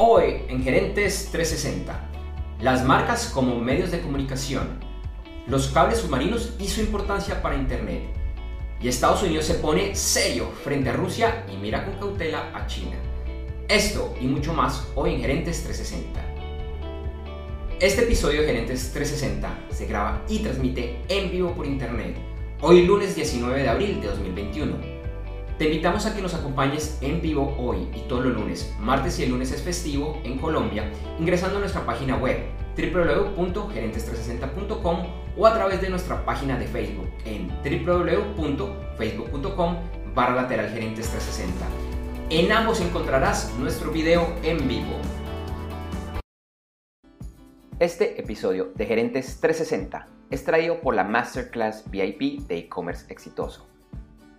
Hoy en Gerentes 360, las marcas como medios de comunicación, los cables submarinos y su importancia para Internet. Y Estados Unidos se pone serio frente a Rusia y mira con cautela a China. Esto y mucho más hoy en Gerentes 360. Este episodio de Gerentes 360 se graba y transmite en vivo por Internet, hoy lunes 19 de abril de 2021 te invitamos a que nos acompañes en vivo hoy y todos los lunes, martes y el lunes es festivo en Colombia, ingresando a nuestra página web www.gerentes360.com o a través de nuestra página de Facebook en www.facebook.com barra lateral gerentes 360. En ambos encontrarás nuestro video en vivo. Este episodio de Gerentes 360 es traído por la Masterclass VIP de e-commerce exitoso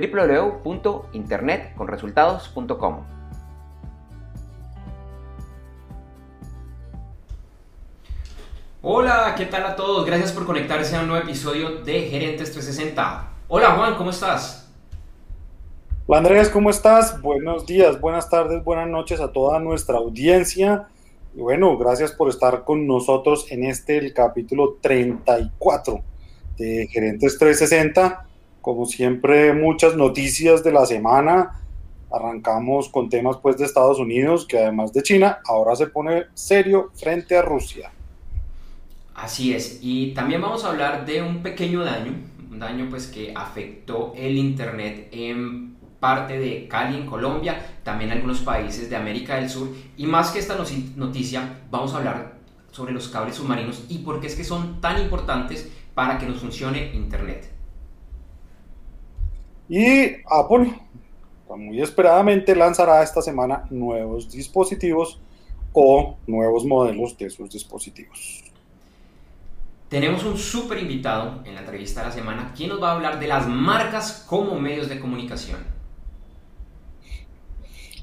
www.internetconresultados.com. Hola, ¿qué tal a todos? Gracias por conectarse a un nuevo episodio de Gerentes 360. Hola Juan, ¿cómo estás? Hola Andrés, ¿cómo estás? Buenos días, buenas tardes, buenas noches a toda nuestra audiencia. Y bueno, gracias por estar con nosotros en este, el capítulo 34 de Gerentes 360. Como siempre, muchas noticias de la semana. Arrancamos con temas pues de Estados Unidos, que además de China, ahora se pone serio frente a Rusia. Así es, y también vamos a hablar de un pequeño daño, un daño pues que afectó el Internet en parte de Cali, en Colombia, también algunos países de América del Sur, y más que esta noticia, vamos a hablar sobre los cables submarinos y por qué es que son tan importantes para que nos funcione Internet. Y Apple, muy esperadamente, lanzará esta semana nuevos dispositivos o nuevos modelos de sus dispositivos. Tenemos un súper invitado en la entrevista de la semana, quien nos va a hablar de las marcas como medios de comunicación.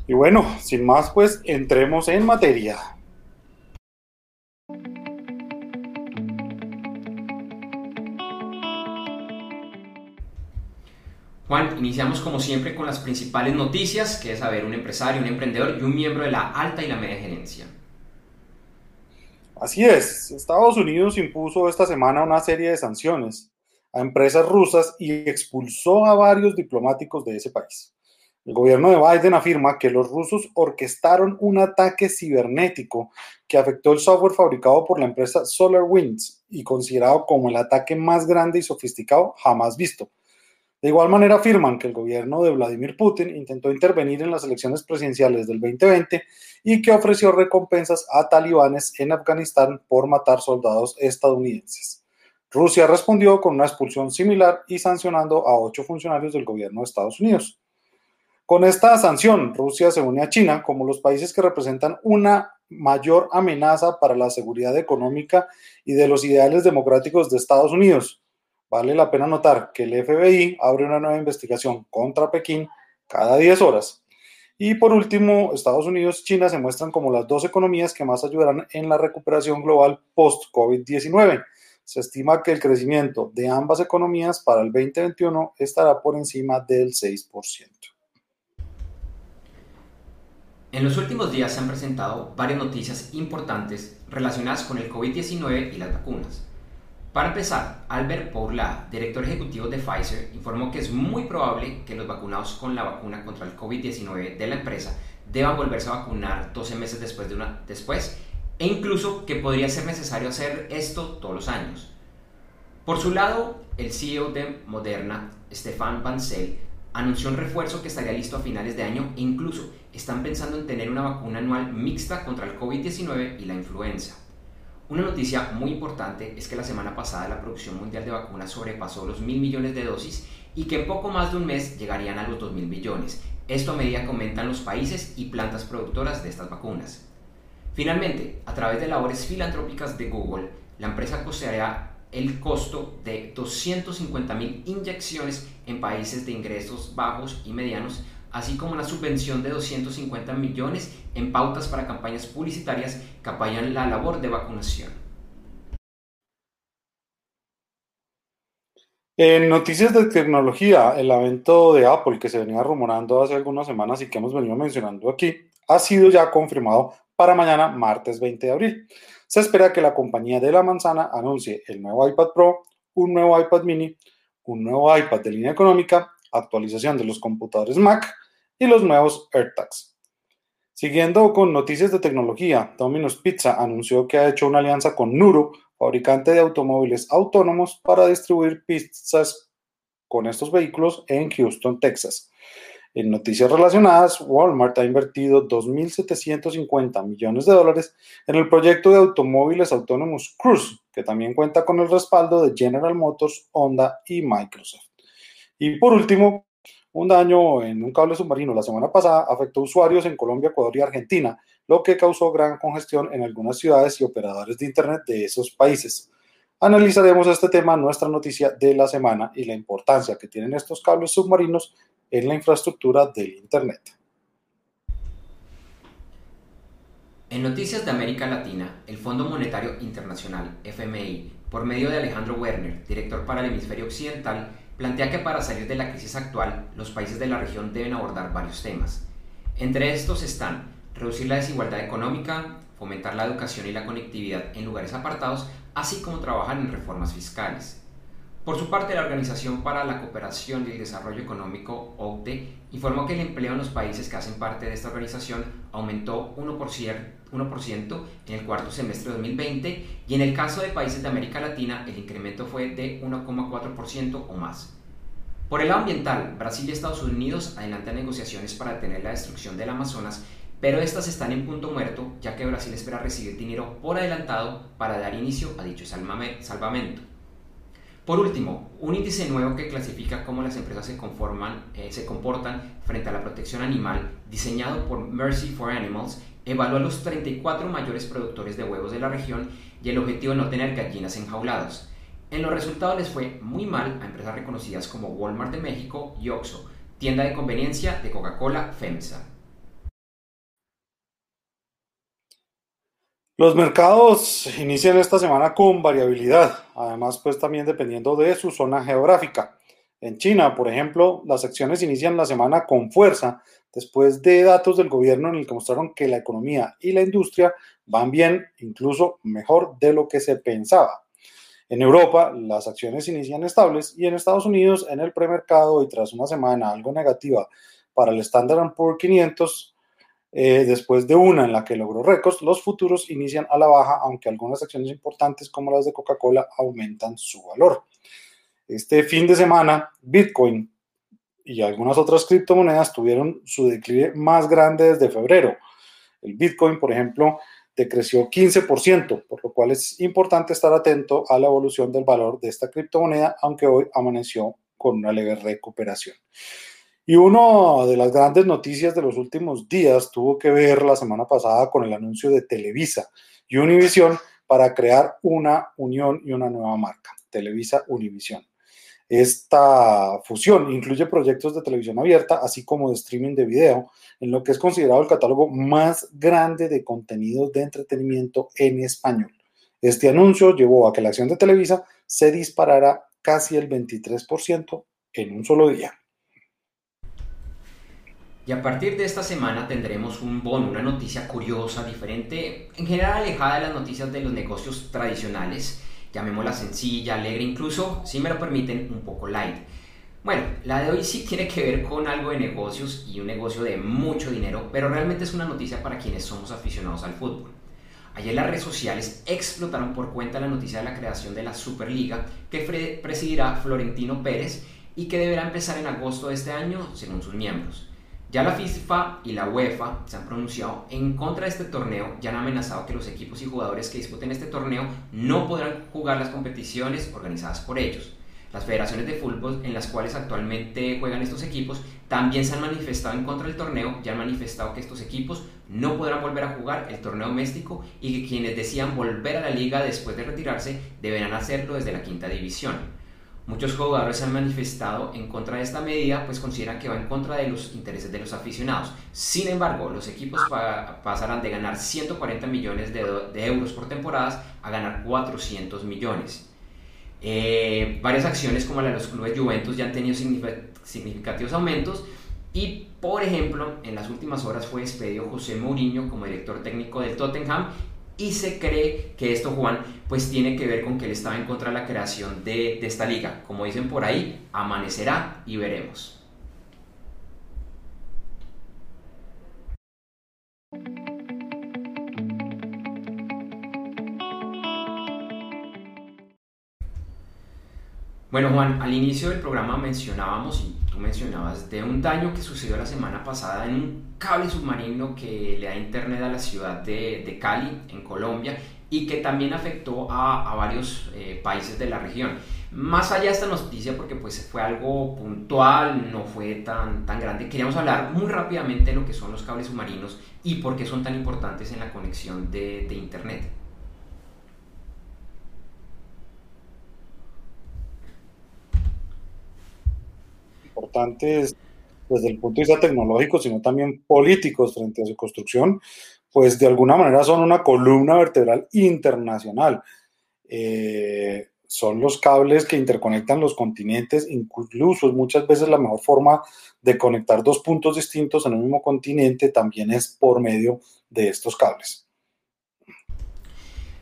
Y bueno, sin más, pues entremos en materia. Juan, iniciamos como siempre con las principales noticias, que es saber un empresario, un emprendedor y un miembro de la alta y la media gerencia. Así es, Estados Unidos impuso esta semana una serie de sanciones a empresas rusas y expulsó a varios diplomáticos de ese país. El gobierno de Biden afirma que los rusos orquestaron un ataque cibernético que afectó el software fabricado por la empresa SolarWinds y considerado como el ataque más grande y sofisticado jamás visto de igual manera afirman que el gobierno de Vladimir Putin intentó intervenir en las elecciones presidenciales del 2020 y que ofreció recompensas a talibanes en Afganistán por matar soldados estadounidenses. Rusia respondió con una expulsión similar y sancionando a ocho funcionarios del gobierno de Estados Unidos. Con esta sanción, Rusia se une a China como los países que representan una mayor amenaza para la seguridad económica y de los ideales democráticos de Estados Unidos Vale la pena notar que el FBI abre una nueva investigación contra Pekín cada 10 horas. Y por último, Estados Unidos y China se muestran como las dos economías que más ayudarán en la recuperación global post-COVID-19. Se estima que el crecimiento de ambas economías para el 2021 estará por encima del 6%. En los últimos días se han presentado varias noticias importantes relacionadas con el COVID-19 y las vacunas. Para empezar, Albert Bourla, director ejecutivo de Pfizer, informó que es muy probable que los vacunados con la vacuna contra el COVID-19 de la empresa deban volverse a vacunar 12 meses después, de una, después e incluso que podría ser necesario hacer esto todos los años. Por su lado, el CEO de Moderna, Stefan Bancel, anunció un refuerzo que estaría listo a finales de año e incluso están pensando en tener una vacuna anual mixta contra el COVID-19 y la influenza. Una noticia muy importante es que la semana pasada la producción mundial de vacunas sobrepasó los mil millones de dosis y que en poco más de un mes llegarían a los 2 mil millones. Esto a medida que aumentan los países y plantas productoras de estas vacunas. Finalmente, a través de labores filantrópicas de Google, la empresa costeará el costo de 250.000 inyecciones en países de ingresos bajos y medianos, así como una subvención de 250 millones en pautas para campañas publicitarias que apoyan la labor de vacunación. En noticias de tecnología, el evento de Apple que se venía rumorando hace algunas semanas y que hemos venido mencionando aquí, ha sido ya confirmado para mañana, martes 20 de abril. Se espera que la compañía de la manzana anuncie el nuevo iPad Pro, un nuevo iPad mini, un nuevo iPad de línea económica, actualización de los computadores Mac y los nuevos AirTags. Siguiendo con noticias de tecnología, Domino's Pizza anunció que ha hecho una alianza con Nuro, fabricante de automóviles autónomos, para distribuir pizzas con estos vehículos en Houston, Texas. En noticias relacionadas, Walmart ha invertido 2.750 millones de dólares en el proyecto de automóviles autónomos Cruise, que también cuenta con el respaldo de General Motors, Honda y Microsoft. Y por último, un daño en un cable submarino la semana pasada afectó usuarios en Colombia, Ecuador y Argentina, lo que causó gran congestión en algunas ciudades y operadores de Internet de esos países. Analizaremos este tema en nuestra noticia de la semana y la importancia que tienen estos cables submarinos en la infraestructura del Internet. En noticias de América Latina, el Fondo Monetario Internacional, FMI, por medio de Alejandro Werner, director para el hemisferio occidental, plantea que para salir de la crisis actual, los países de la región deben abordar varios temas. Entre estos están reducir la desigualdad económica, fomentar la educación y la conectividad en lugares apartados, así como trabajar en reformas fiscales. Por su parte, la Organización para la Cooperación y el Desarrollo Económico, OCDE, informó que el empleo en los países que hacen parte de esta organización aumentó 1%, en el cuarto semestre de 2020 y en el caso de países de América Latina el incremento fue de 1,4% o más. Por el lado ambiental, Brasil y Estados Unidos adelantan negociaciones para detener la destrucción del Amazonas, pero estas están en punto muerto ya que Brasil espera recibir dinero por adelantado para dar inicio a dicho salvamento. Por último, un índice nuevo que clasifica cómo las empresas se, conforman, eh, se comportan frente a la protección animal, diseñado por Mercy for Animals, evalúa los 34 mayores productores de huevos de la región y el objetivo de no tener gallinas enjaulados. En los resultados les fue muy mal a empresas reconocidas como Walmart de México y Oxxo, tienda de conveniencia de Coca-Cola FEMSA. Los mercados inician esta semana con variabilidad, además pues también dependiendo de su zona geográfica. En China, por ejemplo, las acciones inician la semana con fuerza después de datos del gobierno en el que mostraron que la economía y la industria van bien, incluso mejor de lo que se pensaba. En Europa, las acciones inician estables y en Estados Unidos, en el premercado y tras una semana algo negativa para el Standard Poor's 500, eh, después de una en la que logró récords, los futuros inician a la baja, aunque algunas acciones importantes como las de Coca-Cola aumentan su valor. Este fin de semana, Bitcoin y algunas otras criptomonedas tuvieron su declive más grande desde febrero. El Bitcoin, por ejemplo, decreció 15%, por lo cual es importante estar atento a la evolución del valor de esta criptomoneda, aunque hoy amaneció con una leve recuperación. Y una de las grandes noticias de los últimos días tuvo que ver la semana pasada con el anuncio de Televisa y Univision para crear una unión y una nueva marca, Televisa Univision. Esta fusión incluye proyectos de televisión abierta, así como de streaming de video, en lo que es considerado el catálogo más grande de contenidos de entretenimiento en español. Este anuncio llevó a que la acción de Televisa se disparara casi el 23% en un solo día. Y a partir de esta semana tendremos un bono, una noticia curiosa, diferente, en general alejada de las noticias de los negocios tradicionales, llamémosla sencilla, alegre, incluso, si me lo permiten, un poco light. Bueno, la de hoy sí tiene que ver con algo de negocios y un negocio de mucho dinero, pero realmente es una noticia para quienes somos aficionados al fútbol. Ayer las redes sociales explotaron por cuenta la noticia de la creación de la Superliga que presidirá Florentino Pérez y que deberá empezar en agosto de este año según sus miembros. Ya la FIFA y la UEFA se han pronunciado en contra de este torneo y han amenazado que los equipos y jugadores que disputen este torneo no podrán jugar las competiciones organizadas por ellos. Las federaciones de fútbol en las cuales actualmente juegan estos equipos también se han manifestado en contra del torneo y han manifestado que estos equipos no podrán volver a jugar el torneo doméstico y que quienes decían volver a la liga después de retirarse deberán hacerlo desde la quinta división. Muchos jugadores han manifestado en contra de esta medida, pues consideran que va en contra de los intereses de los aficionados. Sin embargo, los equipos pasarán de ganar 140 millones de, euros por temporadas a ganar 400 millones. Eh, varias acciones como la de los clubes Juventus ya han tenido significativos aumentos y, por ejemplo, en las últimas horas fue despedido José Mourinho como director técnico del Tottenham y se cree que esto, Juan, pues tiene que ver con que él estaba en contra de la creación de, esta liga. Como dicen por ahí, amanecerá y veremos. Bueno, Juan, al inicio del programa mencionábamos, y tú mencionabas, de un daño que sucedió la semana pasada en un cable submarino que le da internet a la ciudad de, Cali, en Colombia, y que también afectó a, varios eh, países de la región. Más allá de esta noticia, porque pues fue algo puntual, no fue tan, tan grande, queríamos hablar muy rápidamente de lo que son los cables submarinos y por qué son tan importantes en la conexión de, Internet. importantes desde el punto de vista tecnológico, sino también políticos frente a su construcción, pues de alguna manera son una columna vertebral internacional. Eh, son los cables que interconectan los continentes, incluso muchas veces la mejor forma de conectar dos puntos distintos en un mismo continente también es por medio de estos cables.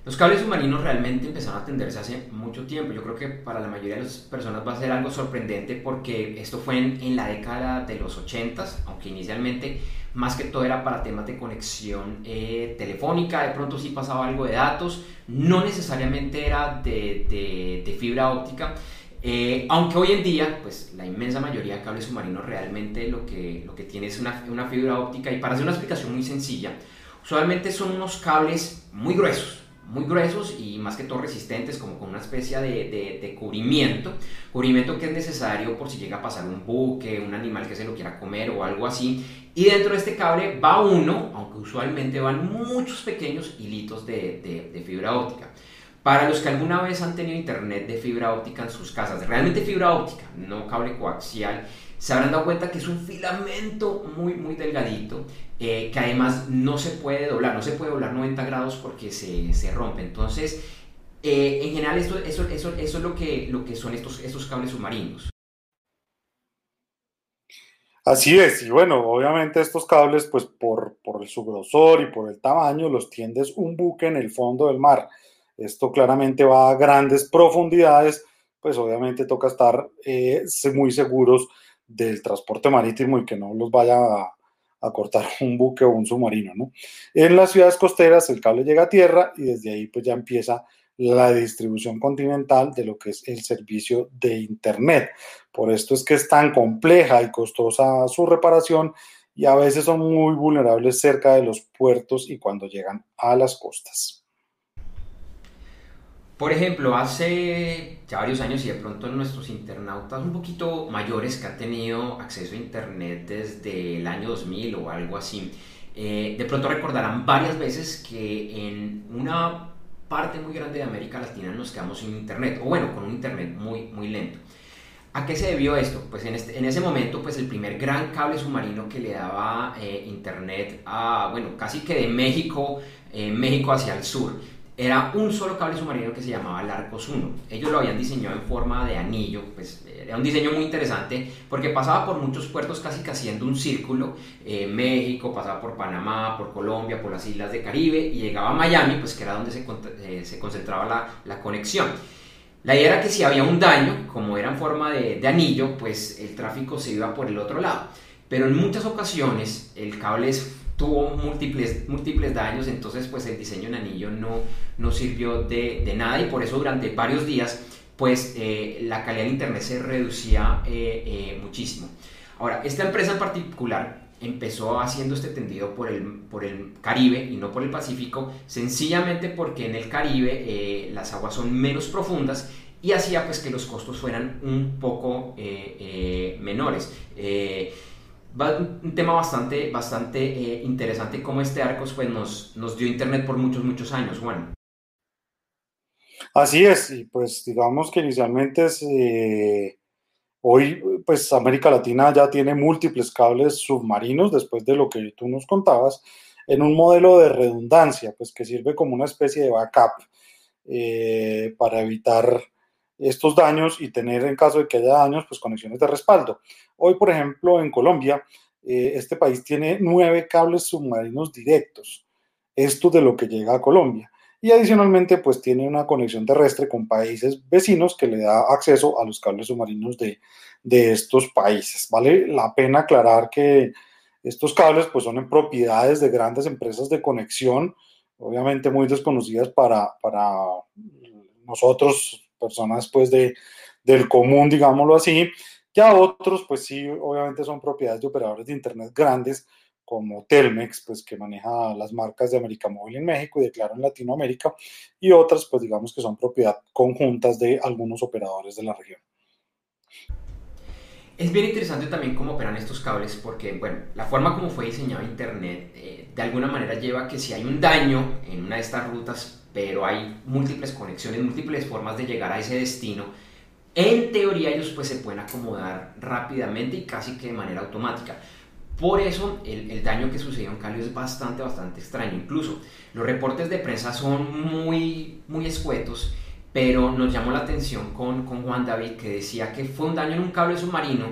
Los cables submarinos realmente empezaron a tenderse hace mucho tiempo. Yo creo que para la mayoría de las personas va a ser algo sorprendente porque esto fue en, la década de los 80, aunque inicialmente más que todo era para temas de conexión eh, telefónica, de pronto sí pasaba algo de datos, no necesariamente era de, fibra óptica. Eh, aunque hoy en día, pues la inmensa mayoría de cables submarinos realmente lo que, lo que tiene es una fibra óptica y para hacer una explicación muy sencilla, usualmente son unos cables muy gruesos, muy gruesos y más que todo resistentes, como con una especie de, de, cubrimiento, cubrimiento que es necesario por si llega a pasar un buque, un animal que se lo quiera comer o algo así. Y dentro de este cable va uno, aunque usualmente van muchos pequeños hilitos de, de fibra óptica. Para los que alguna vez han tenido internet de fibra óptica en sus casas, realmente fibra óptica, no cable coaxial, se habrán dado cuenta que es un filamento muy, muy delgadito, eh, que además no se puede doblar, no se puede doblar 90 grados porque se, se rompe. Entonces, eh, en general, eso, eso, eso, eso, es lo que, lo que son estos, estos cables submarinos. Así es, y bueno, obviamente estos cables, pues por, por su grosor y por el tamaño, los tiendes un buque en el fondo del mar. Esto claramente va a grandes profundidades, pues obviamente toca estar eh, muy seguros del transporte marítimo y que no los vaya a, cortar un buque o un submarino, ¿no? En las ciudades costeras el cable llega a tierra y desde ahí pues ya empieza la distribución continental de lo que es el servicio de Internet. Por esto es que es tan compleja y costosa su reparación y a veces son muy vulnerables cerca de los puertos y cuando llegan a las costas. Por ejemplo, hace ya varios años y de pronto nuestros internautas un poquito mayores que han tenido acceso a Internet desde el año 2000 o algo así, eh, de pronto recordarán varias veces que en una parte muy grande de América Latina nos quedamos sin Internet, o bueno, con un Internet muy, muy lento. ¿A qué se debió esto? Pues en, este, en ese momento, pues el primer gran cable submarino que le daba eh, internet a, bueno, casi que de México, eh, México hacia el sur, era un solo cable submarino que se llamaba Larcos 1. Ellos lo habían diseñado en forma de anillo, pues era un diseño muy interesante porque pasaba por muchos puertos casi que haciendo un círculo. Eh, México, pasaba por Panamá, por Colombia, por las islas de Caribe y llegaba a Miami, pues que era donde se, eh, se concentraba la, la, conexión. La idea era que si había un daño, como era en forma de, de anillo, pues el tráfico se iba por el otro lado. Pero en muchas ocasiones el cable es tuvo múltiples, múltiples daños, entonces pues el diseño en anillo no, no sirvió de, de nada y por eso durante varios días pues eh, la calidad del internet se reducía eh, eh, muchísimo. Ahora, esta empresa en particular empezó haciendo este tendido por el, por el Caribe y no por el Pacífico, sencillamente porque en el Caribe las aguas son menos profundas y hacía pues que los costos fueran un poco menores. Un tema bastante, bastante eh, interesante como este Arcos pues, nos, nos dio internet por muchos, muchos años. Así es, y pues digamos que inicialmente es, eh, hoy pues América Latina ya tiene múltiples cables submarinos después de lo que tú nos contabas, en un modelo de redundancia, pues que sirve como una especie de backup eh, para evitar estos daños y tener en caso de que haya daños, pues conexiones de respaldo. Hoy, por ejemplo, en Colombia, eh, este país tiene nueve cables submarinos directos. Esto de lo que llega a Colombia. Y adicionalmente, pues tiene una conexión terrestre con países vecinos que le da acceso a los cables submarinos de, de estos países. Vale la pena aclarar que estos cables pues son en propiedades de grandes empresas de conexión, obviamente muy desconocidas para, para nosotros, personas pues de, del común, digámoslo así. Ya otros pues sí, obviamente son propiedades de operadores de Internet grandes como Telmex, pues que maneja las marcas de América Móvil en México y de Claro en Latinoamérica, y otras, pues digamos que son propiedad conjuntas de algunos operadores de la región. Es bien interesante también cómo operan estos cables porque, bueno, la forma como fue diseñado Internet eh, de alguna manera lleva a que si hay un daño en una de estas rutas, pero hay múltiples conexiones, múltiples formas de llegar a ese destino, en teoría ellos pues se pueden acomodar rápidamente y casi que de manera automática. Por eso el, el, daño que sucedió en Cali es bastante, bastante extraño. Incluso los reportes de prensa son muy, muy escuetos, pero nos llamó la atención con, con Juan David que decía que fue un daño en un cable submarino,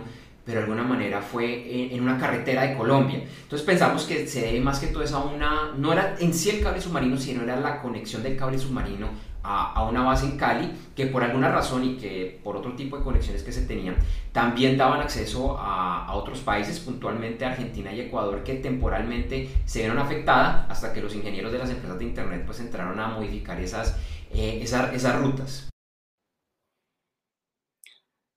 pero de alguna manera fue en, una carretera de Colombia. Entonces pensamos que se debe más que todo a una, no era en sí el cable submarino, sino era la conexión del cable submarino a, una base en Cali que por alguna razón y que por otro tipo de conexiones que se tenían, también daban acceso a, otros países, puntualmente Argentina y Ecuador, que temporalmente se vieron afectadas hasta que los ingenieros de las empresas de Internet pues entraron a modificar esas, eh, esas, rutas.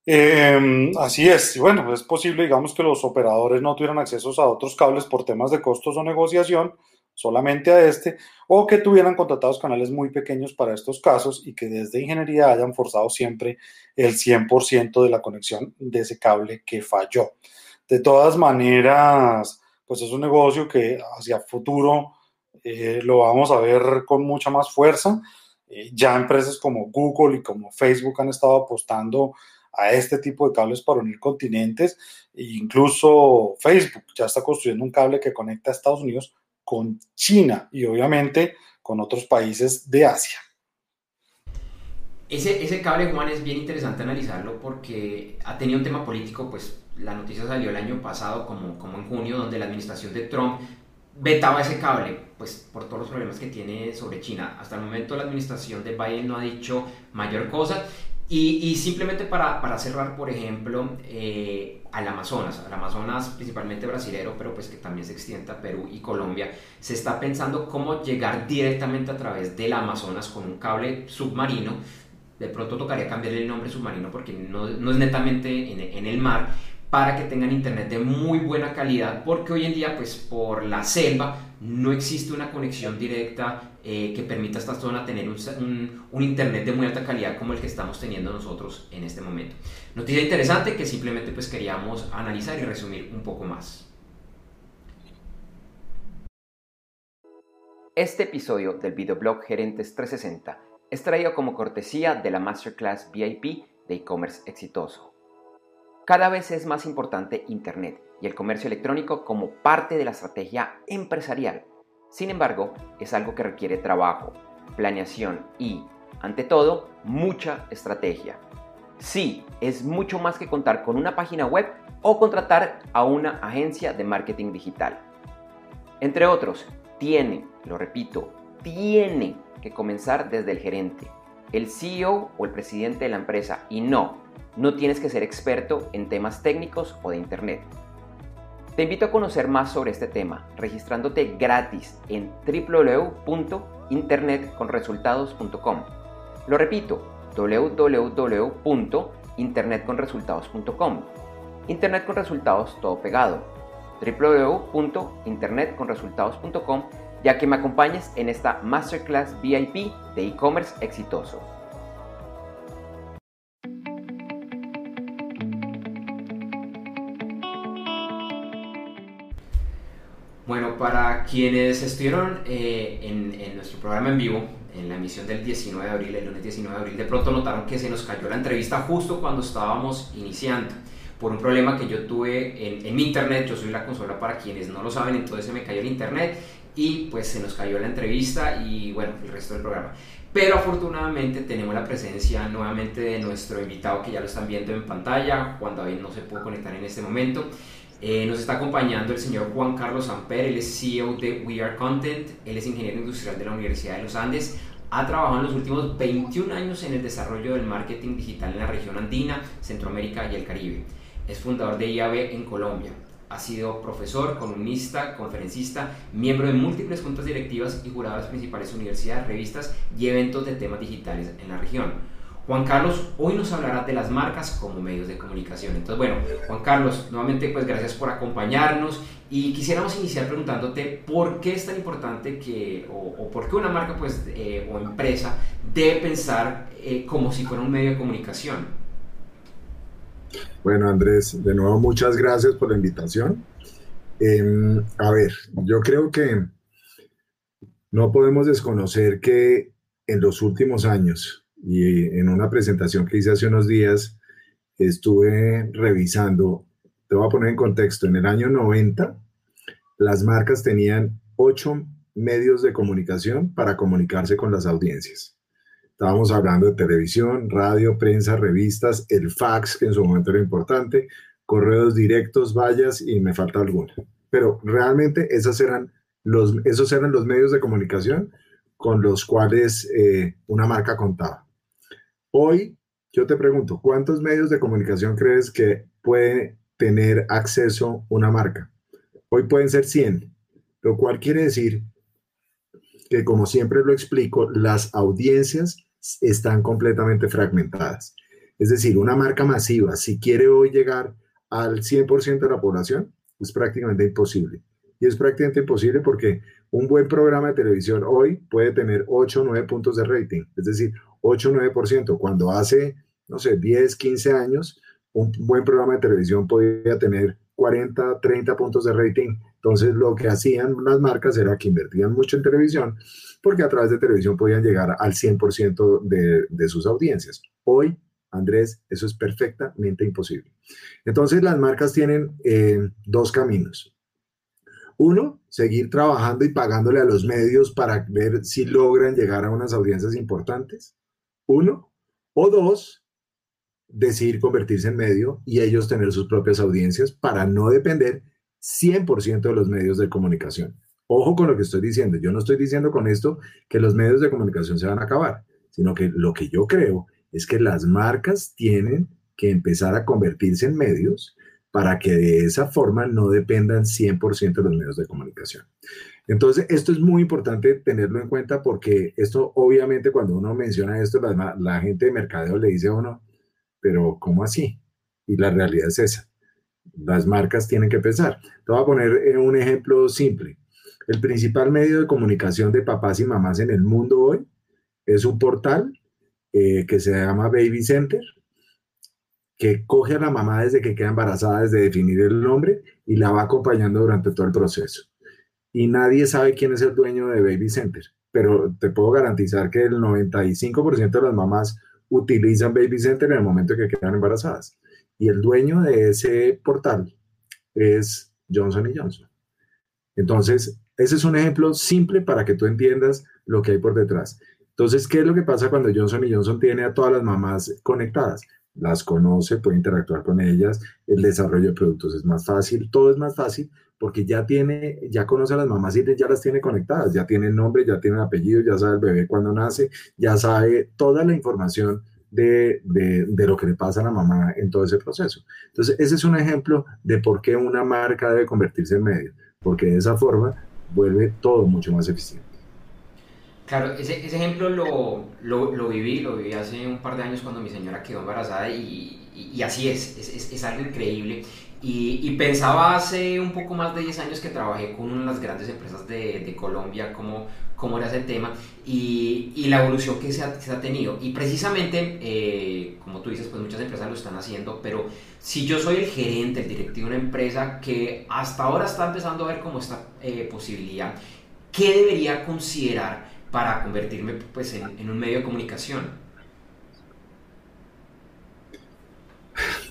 Em, así es, y bueno, es posible, digamos, que los operadores no tuvieran acceso a otros cables por temas de costos o negociación, solamente a este, o que tuvieran contratados canales muy pequeños para estos casos y que desde ingeniería hayan forzado siempre el 100% de la conexión de ese cable que falló. De todas maneras, pues es un negocio que hacia futuro eh, lo vamos a ver con mucha más fuerza. Eh, ya empresas como Google y como Facebook han estado apostando a este tipo de cables para unir continentes. E incluso Facebook ya está construyendo un cable que conecta a Estados Unidos con China y obviamente con otros países de Asia. Ese, ese cable, Juan, es bien interesante analizarlo porque ha tenido un tema político, pues la noticia salió el año pasado, como, como en junio, donde la administración de Trump vetaba ese cable, pues por todos los problemas que tiene sobre China. Hasta el momento la administración de Biden no ha dicho mayor cosa. Y, y simplemente para, para, cerrar, por ejemplo, eh, al Amazonas, al Amazonas principalmente brasilero, pero pues que también se extiende a Perú y Colombia, se está pensando cómo llegar directamente a través del Amazonas con un cable submarino. De pronto tocaría cambiarle el nombre submarino porque no, no es netamente en, en el mar, para que tengan internet de muy buena calidad, porque hoy en día, pues por la selva, no existe una conexión directa eh, que permita a esta zona tener un, un, internet de muy alta calidad como el que estamos teniendo nosotros en este momento. Noticia interesante que simplemente pues queríamos analizar y resumir un poco más. Este episodio del videoblog Gerentes 360 es traído como cortesía de la Masterclass VIP de e-commerce exitoso. Cada vez es más importante Internet y el comercio electrónico como parte de la estrategia empresarial. Sin embargo, es algo que requiere trabajo, planeación y, ante todo, mucha estrategia. Sí, es mucho más que contar con una página web o contratar a una agencia de marketing digital. Entre otros, tiene, lo repito, tiene que comenzar desde el gerente, el CEO o el presidente de la empresa y no no tienes que ser experto en temas técnicos o de Internet. Te invito a conocer más sobre este tema registrándote gratis en www.internetconresultados.com. Lo repito, www.internetconresultados.com. Internet con resultados todo pegado. www.internetconresultados.com ya que me acompañes en esta Masterclass VIP de e-commerce exitoso. Quienes estuvieron eh, en, en, nuestro programa en vivo, en la emisión del 19 de abril, el lunes 19 de abril, de pronto notaron que se nos cayó la entrevista justo cuando estábamos iniciando por un problema que yo tuve en, en mi internet. Yo soy la consola para quienes no lo saben, entonces se me cayó el internet y pues se nos cayó la entrevista y bueno, el resto del programa. Pero afortunadamente tenemos la presencia nuevamente de nuestro invitado que ya lo están viendo en pantalla. Juan David no se pudo conectar en este momento. Eh, nos está acompañando el señor Juan Carlos Amper, él es CEO de We Are Content, él es ingeniero industrial de la Universidad de los Andes, ha trabajado en los últimos 21 años en el desarrollo del marketing digital en la región andina, Centroamérica y el Caribe. Es fundador de IAB en Colombia. Ha sido profesor, columnista, conferencista, miembro de múltiples juntas directivas y jurado de principales universidades, revistas y eventos de temas digitales en la región. Juan Carlos hoy nos hablará de las marcas como medios de comunicación. Entonces, bueno, Juan Carlos, nuevamente pues gracias por acompañarnos y quisiéramos iniciar preguntándote por qué es tan importante que, o, por qué una marca pues, eh, o empresa debe pensar eh, como si fuera un medio de comunicación. Bueno, Andrés, de nuevo muchas gracias por la invitación. Em, a ver, yo creo que no podemos desconocer que en los últimos años y en una presentación que hice hace unos días, estuve revisando, te voy a poner en contexto, en el año 90 las marcas tenían ocho medios de comunicación para comunicarse con las audiencias. Estábamos hablando de televisión, radio, prensa, revistas, el fax, que en su momento era importante, correos directos, vallas y me falta alguna. Pero realmente esos eran los, esos eran los medios de comunicación con los cuales eh, una marca contaba. Hoy, yo te pregunto, ¿cuántos medios de comunicación crees que puede tener acceso una marca? Hoy pueden ser 100, lo cual quiere decir que, como siempre lo explico, las audiencias están completamente fragmentadas. Es decir, una marca masiva, si quiere hoy llegar al 100% de la población, es prácticamente imposible. Y es prácticamente imposible porque un buen programa de televisión hoy puede tener 8 o 9 puntos de rating, es decir, 8 o 9%, cuando hace, no sé, 10, 15 años, un buen programa de televisión podía tener 40, 30 puntos de rating. Entonces, lo que hacían las marcas era que invertían mucho en televisión porque a través de televisión podían llegar al 100% de, de sus audiencias. Hoy, Andrés, eso es perfectamente imposible. Entonces, las marcas tienen eh, dos caminos. Uno, seguir trabajando y pagándole a los medios para ver si logran llegar a unas audiencias importantes. Uno. O dos, decidir convertirse en medio y ellos tener sus propias audiencias para no depender 100% de los medios de comunicación. Ojo con lo que estoy diciendo. Yo no estoy diciendo con esto que los medios de comunicación se van a acabar, sino que lo que yo creo es que las marcas tienen que empezar a convertirse en medios para que de esa forma no dependan 100% de los medios de comunicación. Entonces, esto es muy importante tenerlo en cuenta porque esto, obviamente, cuando uno menciona esto, la, gente de mercadeo le dice a uno, pero ¿cómo así? Y la realidad es esa. Las marcas tienen que pensar. Te voy a poner un ejemplo simple. El principal medio de comunicación de papás y mamás en el mundo hoy es un portal eh, que se llama Baby Center, que coge a la mamá desde que queda embarazada, desde definir el nombre, y la va acompañando durante todo el proceso. Y nadie sabe quién es el dueño de Baby Center, pero te puedo garantizar que el 95% de las mamás utilizan Baby Center en el momento que quedan embarazadas. Y el dueño de ese portal es Johnson Johnson. Entonces, ese es un ejemplo simple para que tú entiendas lo que hay por detrás. Entonces, ¿qué es lo que pasa cuando Johnson Johnson tiene a todas las mamás conectadas? Las conoce, puede interactuar con ellas, el desarrollo de productos es más fácil, todo es más fácil porque ya tiene, ya conoce a las mamás y ya las tiene conectadas, ya tiene nombre, ya tiene apellido, ya sabe el bebé cuando nace, ya sabe toda la información de, de, de, lo que le pasa a la mamá en todo ese proceso. Entonces, ese es un ejemplo de por qué una marca debe convertirse en medio, porque de esa forma vuelve todo mucho más eficiente. Claro, ese, ese ejemplo lo, lo, lo, viví, lo viví hace un par de años cuando mi señora quedó embarazada y, y, así es, es, es, algo increíble. Y, pensaba hace un poco más de 10 años que trabajé con una de las grandes empresas de, de Colombia, cómo, cómo era ese tema y, y la evolución que se ha, se ha tenido. Y precisamente, eh, como tú dices, pues muchas empresas lo están haciendo, pero si yo soy el gerente, el directivo de una empresa que hasta ahora está empezando a ver cómo esta eh, posibilidad, ¿qué debería considerar para convertirme pues, en, un medio de comunicación?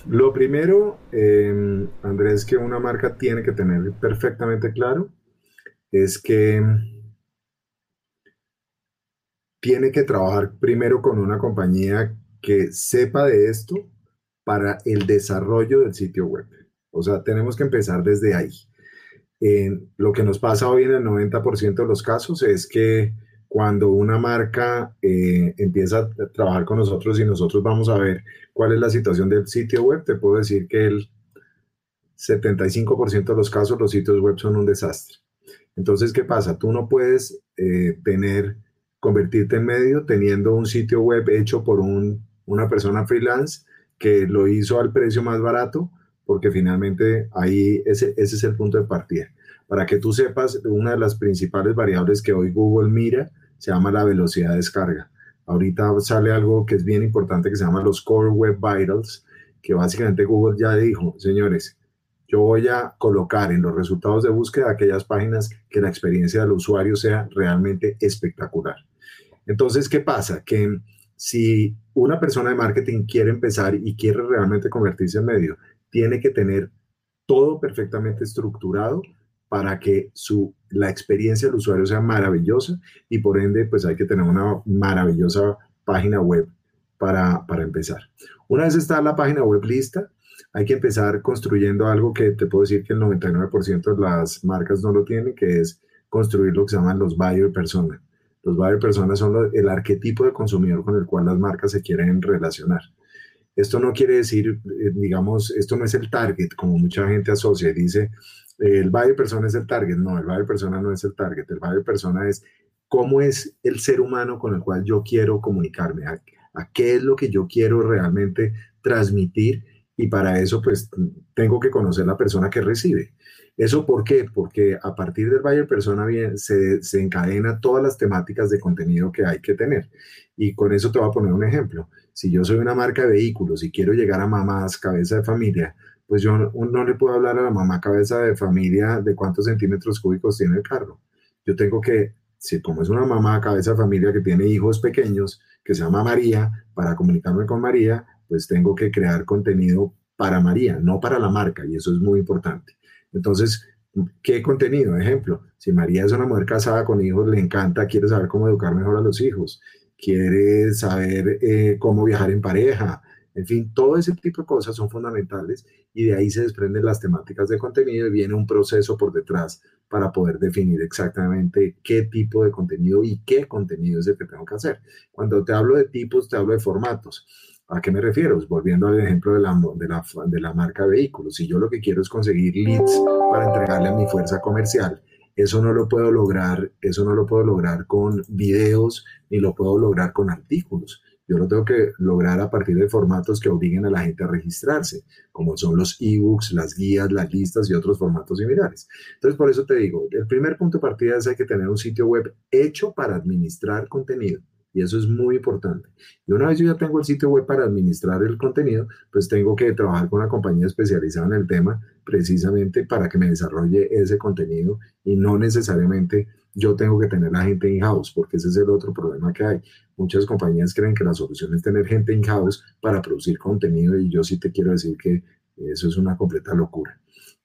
Lo primero, eh, Andrés, que una marca tiene que tener perfectamente claro es que tiene que trabajar primero con una compañía que sepa de esto para el desarrollo del sitio web. O sea, tenemos que empezar desde ahí. lo que nos pasa hoy en el 90% de los casos es que cuando una marca eh, empieza a trabajar con nosotros y nosotros vamos a ver cuál es la situación del sitio web, te puedo decir que el 75% de los casos los sitios web son un desastre. Entonces, ¿qué pasa? Tú no puedes eh, tener, convertirte en medio teniendo un sitio web hecho por un, una persona freelance que lo hizo al precio más barato, porque finalmente ahí ese, ese es el punto de partida. Para que tú sepas, una de las principales variables que hoy Google mira se llama la velocidad de descarga. Ahorita sale algo que es bien importante que se llama los Core Web Vitals, que básicamente Google ya dijo, señores, yo voy a colocar en los resultados de búsqueda aquellas páginas que la experiencia del usuario sea realmente espectacular. Entonces, ¿qué pasa? Que si una persona de marketing quiere empezar y quiere realmente convertirse en medio, tiene que tener todo perfectamente estructurado para que su, la experiencia del usuario sea maravillosa y por ende pues hay que tener una maravillosa página web para, para empezar. Una vez está la página web lista, hay que empezar construyendo algo que te puedo decir que el 99% de las marcas no lo tienen, que es construir lo que se llaman los buyer persona. Los buyer personas son el arquetipo de consumidor con el cual las marcas se quieren relacionar. Esto no quiere decir, eh, digamos, esto no es el target, como mucha gente asocia y dice, el buyer persona es el target. No, el buyer persona no es el target. El buyer persona es cómo es el ser humano con el cual yo quiero comunicarme, a, qué es lo que yo quiero realmente transmitir y para eso pues tengo que conocer la persona que recibe. ¿Eso por qué? Porque a partir del buyer persona bien, se, se encadena todas las temáticas de contenido que hay que tener. Y con eso te voy a poner un ejemplo. Si yo soy una marca de vehículos y quiero llegar a mamás, cabeza de familia, pues yo no, le puedo hablar a la mamá cabeza de familia de cuántos centímetros cúbicos tiene el carro. Yo tengo que, si como es una mamá cabeza de familia que tiene hijos pequeños, que se llama María, para comunicarme con María, pues tengo que crear contenido para María, no para la marca, y eso es muy importante. Entonces, ¿qué contenido? Ejemplo, si María es una mujer casada con hijos, le encanta, quiere saber cómo educar mejor a los hijos, quiere saber eh, cómo viajar en pareja, en fin, todo ese tipo de cosas son fundamentales y de ahí se desprenden las temáticas de contenido y viene un proceso por detrás para poder definir exactamente qué tipo de contenido y qué contenido es el que tengo que hacer. Cuando te hablo de tipos, te hablo de formatos. ¿A qué me refiero? Volviendo al ejemplo de la, de la, de la marca vehículos. Si yo lo que quiero es conseguir leads para entregarle a mi fuerza comercial, eso no lo puedo lograr, eso no lo puedo lograr con videos ni lo puedo lograr con artículos. Yo lo tengo que lograr a partir de formatos que obliguen a la gente a registrarse, como son los ebooks, las guías, las listas y otros formatos similares. Entonces, por eso te digo, el primer punto de partida es hay que tener un sitio web hecho para administrar contenido. Y eso es muy importante. Y una vez yo ya tengo el sitio web para administrar el contenido, pues tengo que trabajar con una compañía especializada en el tema precisamente para que me desarrolle ese contenido y no necesariamente yo tengo que tener la gente in-house, porque ese es el otro problema que hay. Muchas compañías creen que la solución es tener gente in-house para producir contenido y yo sí te quiero decir que eso es una completa locura.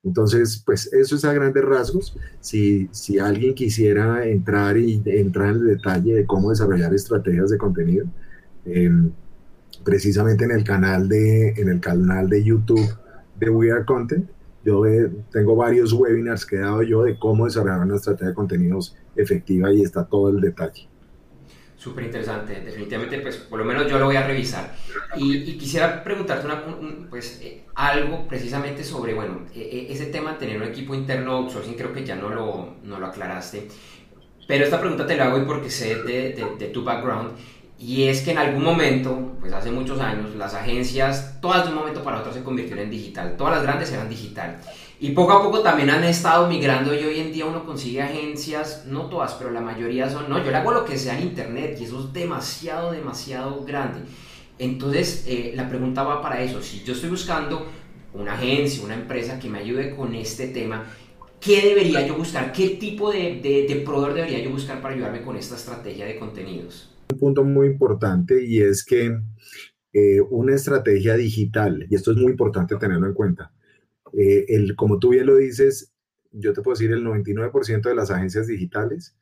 Entonces, pues eso es a grandes rasgos. Si, si alguien quisiera entrar y entrar en el detalle de cómo desarrollar estrategias de contenido, em, precisamente en el canal de, en el canal de YouTube de We Are Content, yo tengo varios webinars que he dado yo de cómo desarrollar una estrategia de contenidos efectiva y está todo el detalle. Súper interesante, definitivamente, pues por lo menos yo lo voy a revisar. Y, quisiera preguntarte una, pues, eh, algo precisamente sobre, bueno, e, e, ese tema tener un equipo interno outsourcing, creo que ya no lo, no lo aclaraste. Pero esta pregunta te la hago hoy porque sé de, de, de tu background Y es que en algún momento, pues hace muchos años, las agencias, todas de un momento para otro se convirtieron en digital. Todas las grandes eran digital. Y poco a poco también han estado migrando y hoy en día uno consigue agencias, no todas, pero la mayoría son, no, yo le hago lo que sea en internet y eso es demasiado, demasiado grande. Entonces, eh, la pregunta va para eso. Si yo estoy buscando una agencia, una empresa que me ayude con este tema, ¿qué debería yo buscar? ¿Qué tipo de, de, proveedor debería yo buscar para ayudarme con esta estrategia de contenidos? Un punto muy importante y es que eh, una estrategia digital, y esto es muy importante tenerlo en cuenta, eh, el, como tú bien lo dices, yo te puedo decir, el 99% de las agencias digitales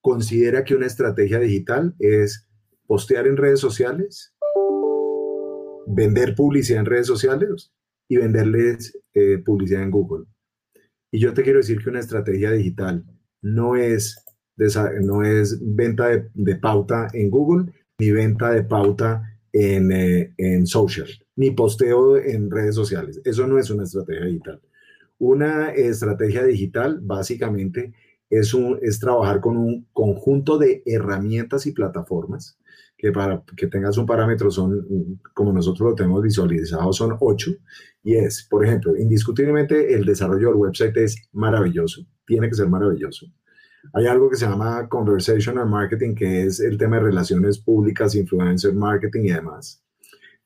considera que una estrategia digital es postear en redes sociales, vender publicidad en redes sociales y venderles eh, publicidad en Google. Y yo te quiero decir que una estrategia digital no es, no es venta de, pauta en Google ni venta de pauta en, eh, en social ni posteo en redes sociales. Eso no es una estrategia digital. Una estrategia digital básicamente es, un, es trabajar con un conjunto de herramientas y plataformas que para que tengas un parámetro son, como nosotros lo tenemos visualizado, son ocho. Y es, por ejemplo, indiscutiblemente el desarrollo del website es maravilloso, tiene que ser maravilloso. Hay algo que se llama conversational marketing, que es el tema de relaciones públicas, influencer marketing y demás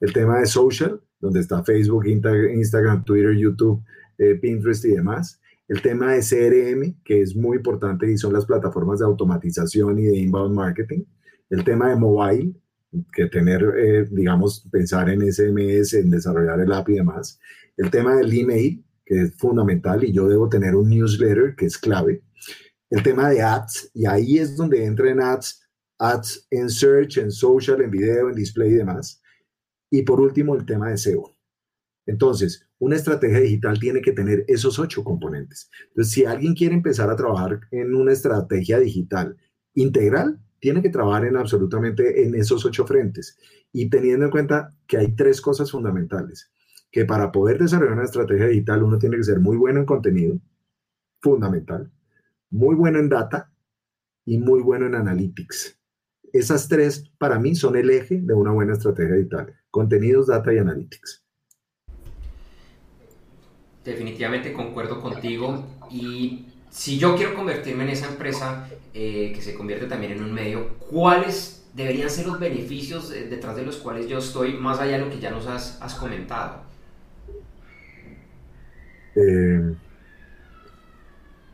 el tema de social, donde está Facebook, Instagram, Twitter, YouTube, eh, Pinterest y demás. El tema de CRM, que es muy importante y son las plataformas de automatización y de inbound marketing. El tema de mobile, que tener, eh, digamos, pensar en SMS, en desarrollar el app y demás. El tema del email, que es fundamental y yo debo tener un newsletter, que es clave. El tema de ads, y ahí es donde entran ads, ads en search, en social, en video, en display y demás. Y por último, el tema de SEO. Entonces, una estrategia digital tiene que tener esos ocho componentes. Entonces, si alguien quiere empezar a trabajar en una estrategia digital integral, tiene que trabajar en absolutamente en esos ocho frentes. Y teniendo en cuenta que hay tres cosas fundamentales, que para poder desarrollar una estrategia digital uno tiene que ser muy bueno en contenido, fundamental, muy bueno en data y muy bueno en analytics. Esas tres para mí son el eje de una buena estrategia digital contenidos, data y analytics. Definitivamente concuerdo contigo y si yo quiero convertirme en esa empresa eh, que se convierte también en un medio, ¿cuáles deberían ser los beneficios detrás de los cuales yo estoy, más allá de lo que ya nos has, has comentado? Eh,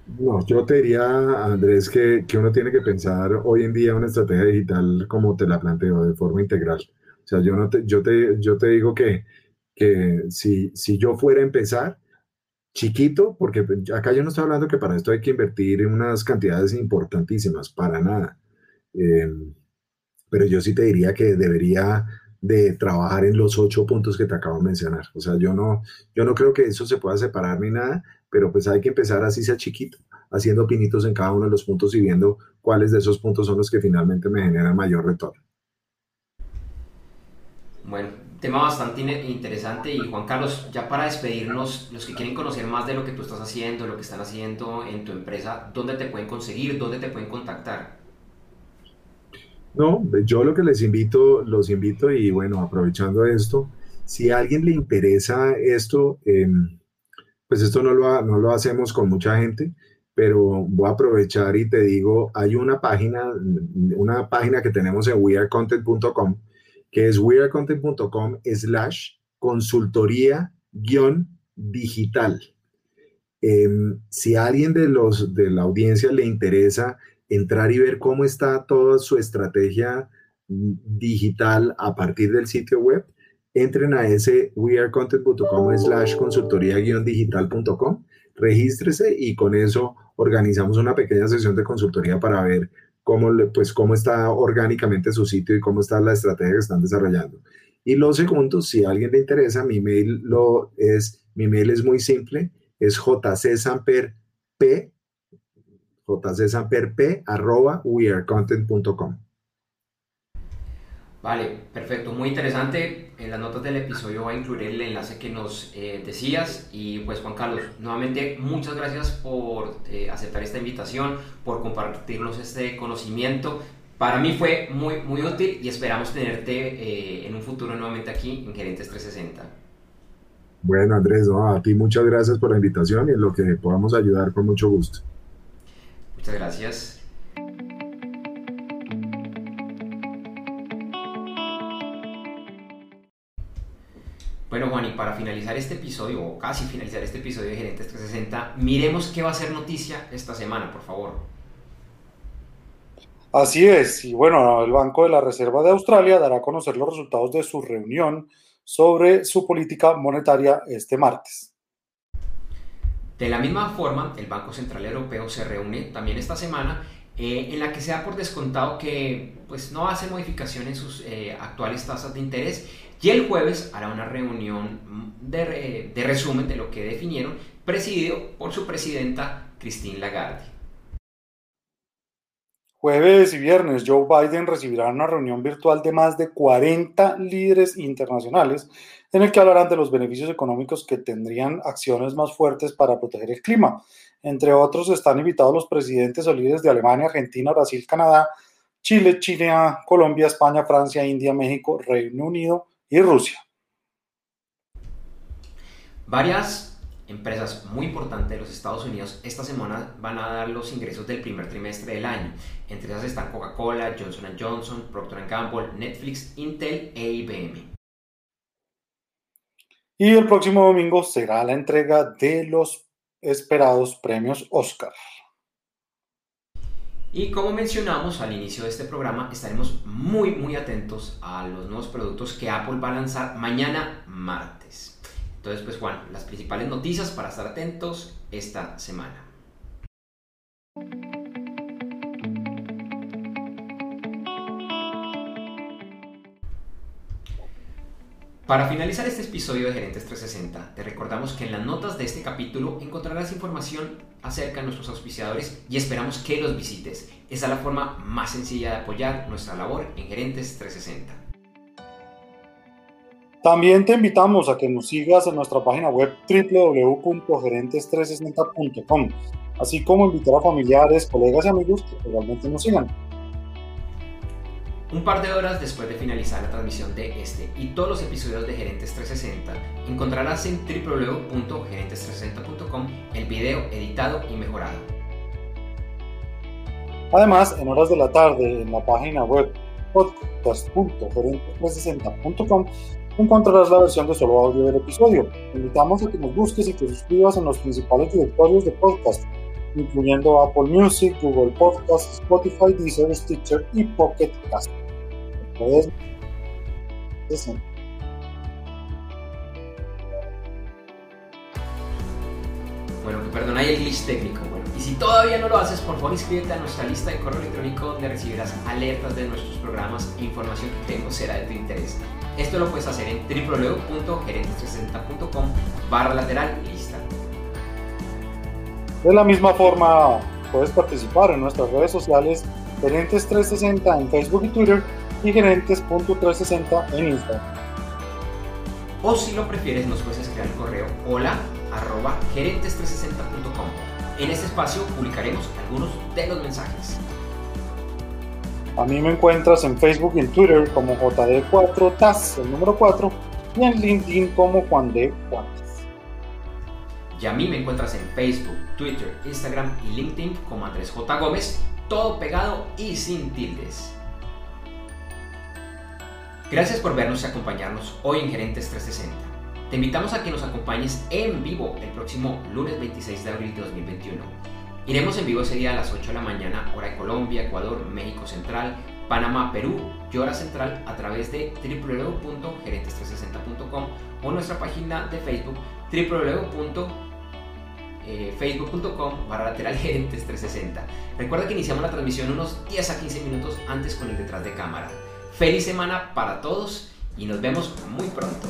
no, yo te diría, Andrés, que, que, uno tiene que pensar hoy en día una estrategia digital como te la planteo, de forma integral. O sea, yo, no te, yo, te, yo te digo que, que si, si yo fuera a empezar chiquito, porque acá yo no estoy hablando que para esto hay que invertir en unas cantidades importantísimas, para nada. Eh, pero yo sí te diría que debería de trabajar en los ocho puntos que te acabo de mencionar. O sea, yo no, yo no creo que eso se pueda separar ni nada, pero pues hay que empezar así sea chiquito, haciendo pinitos en cada uno de los puntos y viendo cuáles de esos puntos son los que finalmente me generan mayor retorno. Bueno, tema bastante interesante y Juan Carlos, ya para despedirnos, los que quieren conocer más de lo que tú estás haciendo, lo que están haciendo en tu empresa, ¿dónde te pueden conseguir? ¿Dónde te pueden contactar? No, yo lo que les invito, los invito y bueno, aprovechando esto, si a alguien le interesa esto, em, pues esto no lo, no lo hacemos con mucha gente, pero voy a aprovechar y te digo, hay una página, una página que tenemos en wearecontent.com que es wearecontent.com slash consultoría guion digital. Em, si a alguien de, los, de la audiencia le interesa entrar y ver cómo está toda su estrategia digital a partir del sitio web, entren a ese wearecontent.com slash consultoría guion digital.com, regístrese y con eso organizamos una pequeña sesión de consultoría para ver cómo, pues, cómo está orgánicamente su sitio y cómo está la estrategia que están desarrollando. Y lo segundo, si a alguien le interesa, mi mail, lo es, mi mail es muy simple, es jcsamperp. Vale, perfecto, muy interesante. En las notas del episodio va a incluir el enlace que nos eh, decías. Y pues Juan Carlos, nuevamente muchas gracias por eh, aceptar esta invitación, por compartirnos este conocimiento. Para mí fue muy, muy útil y esperamos tenerte eh, en un futuro nuevamente aquí en Gerentes 360. Bueno, Andrés, a ti muchas gracias por la invitación y en lo que podamos ayudar con mucho gusto. Muchas gracias. Bueno, Juan, y para finalizar este episodio, o casi finalizar este episodio de Gerentes 360, miremos qué va a ser noticia esta semana, por favor. Así es, y bueno, el Banco de la Reserva de Australia dará a conocer los resultados de su reunión sobre su política monetaria este martes. De la misma forma, el Banco Central Europeo se reúne también esta semana eh, en la que se da por descontado que pues, no hace modificación en sus eh, actuales tasas de interés y el jueves hará una reunión de, resumen de lo que definieron, presidido por su presidenta Christine Lagarde. Jueves y viernes, Joe Biden recibirá una reunión virtual de más de 40 líderes internacionales en el que hablarán de los beneficios económicos que tendrían acciones más fuertes para proteger el clima. Entre otros, están invitados los presidentes o líderes de Alemania, Argentina, Brasil, Canadá, Chile, Chile, Colombia, España, Francia, India, México, Reino Unido, y Rusia. Varias empresas muy importantes de los Estados Unidos esta semana van a dar los ingresos del primer trimestre del año. Entre ellas están Coca-Cola, Johnson Johnson, Procter Gamble, Netflix, Intel e IBM. Y el próximo domingo será la entrega de los esperados premios Oscar. Y como mencionamos al inicio de este programa, estaremos muy muy atentos a los nuevos productos que Apple va a lanzar mañana martes. Entonces, pues Juan, las principales noticias para estar atentos esta semana. Para finalizar este episodio de Gerentes 360, te recordamos que en las notas de este capítulo encontrarás información acerca de nuestros auspiciadores y esperamos que los visites. Esa es la forma más sencilla de apoyar nuestra labor en Gerentes 360. También te invitamos a que nos sigas en nuestra página web www.gerentes360.com, así como invitar a familiares, colegas y amigos que realmente nos sigan. Un par de horas después de finalizar la transmisión de este y todos los episodios de Gerentes 360, encontrarás en www.gerentes360.com el video editado y mejorado. Además, en horas de la tarde, en la página web podcast.gerentes360.com encontrarás la versión de solo audio del episodio. Invitamos a que nos busques y te suscribas en los principales directorios de podcast incluyendo Apple Music, Google Podcast, Spotify, Deezer, Stitcher y Pocket Cast. Bueno, perdona ahí el glitch técnico. Bueno, y si todavía no lo haces, por favor inscríbete a nuestra lista de correo electrónico donde recibirás alertas de nuestros programas e información que creemos será de tu interés. Esto lo puedes hacer en www.gerentes360.com barra lateral lista. De la misma forma, puedes participar en nuestras redes sociales Gerentes 360 en Facebook y Twitter y gerentes.360 en Instagram. O si lo prefieres, nos puedes escribir al correo hola arroba gerentes360.com. En este espacio publicaremos algunos de los mensajes. A mí me encuentras en Facebook y en Twitter como JD4TAS, el número 4, y en LinkedIn como Juan D. Juárez. Y a mí me encuentras en Facebook, Twitter, Instagram y LinkedIn como Andrés J. Gómez, todo pegado y sin tildes. Gracias por vernos y acompañarnos hoy en Gerentes 360. Te invitamos a que nos acompañes en vivo el próximo lunes 26 de abril de 2021. Iremos en vivo ese día a las 8 de la mañana, hora de Colombia, Ecuador, México Central, Panamá, Perú y hora central a través de www.gerentes360.com o nuestra página de Facebook www.facebook.com barra lateral gerentes 360. Recuerda que iniciamos la transmisión unos 10 a 15 minutos antes con el detrás de cámara. Feliz semana para todos y nos vemos muy pronto.